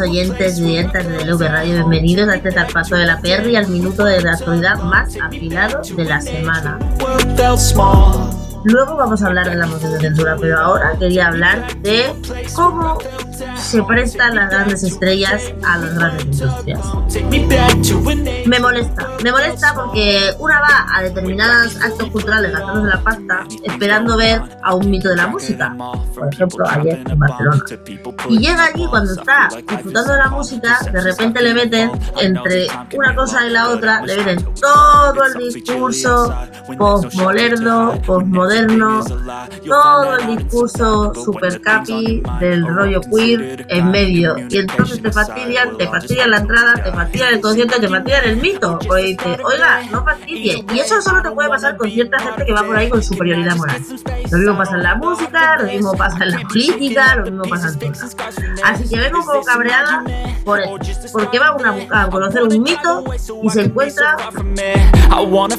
oyentes y oyentas de LV Radio, bienvenidos a este zarpazo de la PR y al minuto de la actualidad más afilado de la semana. Luego vamos a hablar de la moción de censura, pero ahora quería hablar de cómo se prestan las grandes estrellas a las grandes industrias. Me molesta, me molesta porque una va a determinados actos culturales gastándose la pasta esperando ver a un mito de la música, por ejemplo ayer en Barcelona. Y llega allí cuando está disfrutando de la música, de repente le meten entre una cosa y la otra, le meten todo el discurso postmoderno, postmoderno, todo el discurso super capi del rollo queer en medio. Y entonces te fastidian, te fastidian la entrada, te fastidian el concierto, te fastidian el mito. Pues dice, oiga, no fastidie. Y eso solo te puede pasar con cierta gente que va por ahí con superioridad moral. Lo mismo pasa en la música, lo mismo pasa en la política, lo mismo pasa en todo. Así que vengo como cabreada por. Porque va una a conocer un mito y se encuentra una when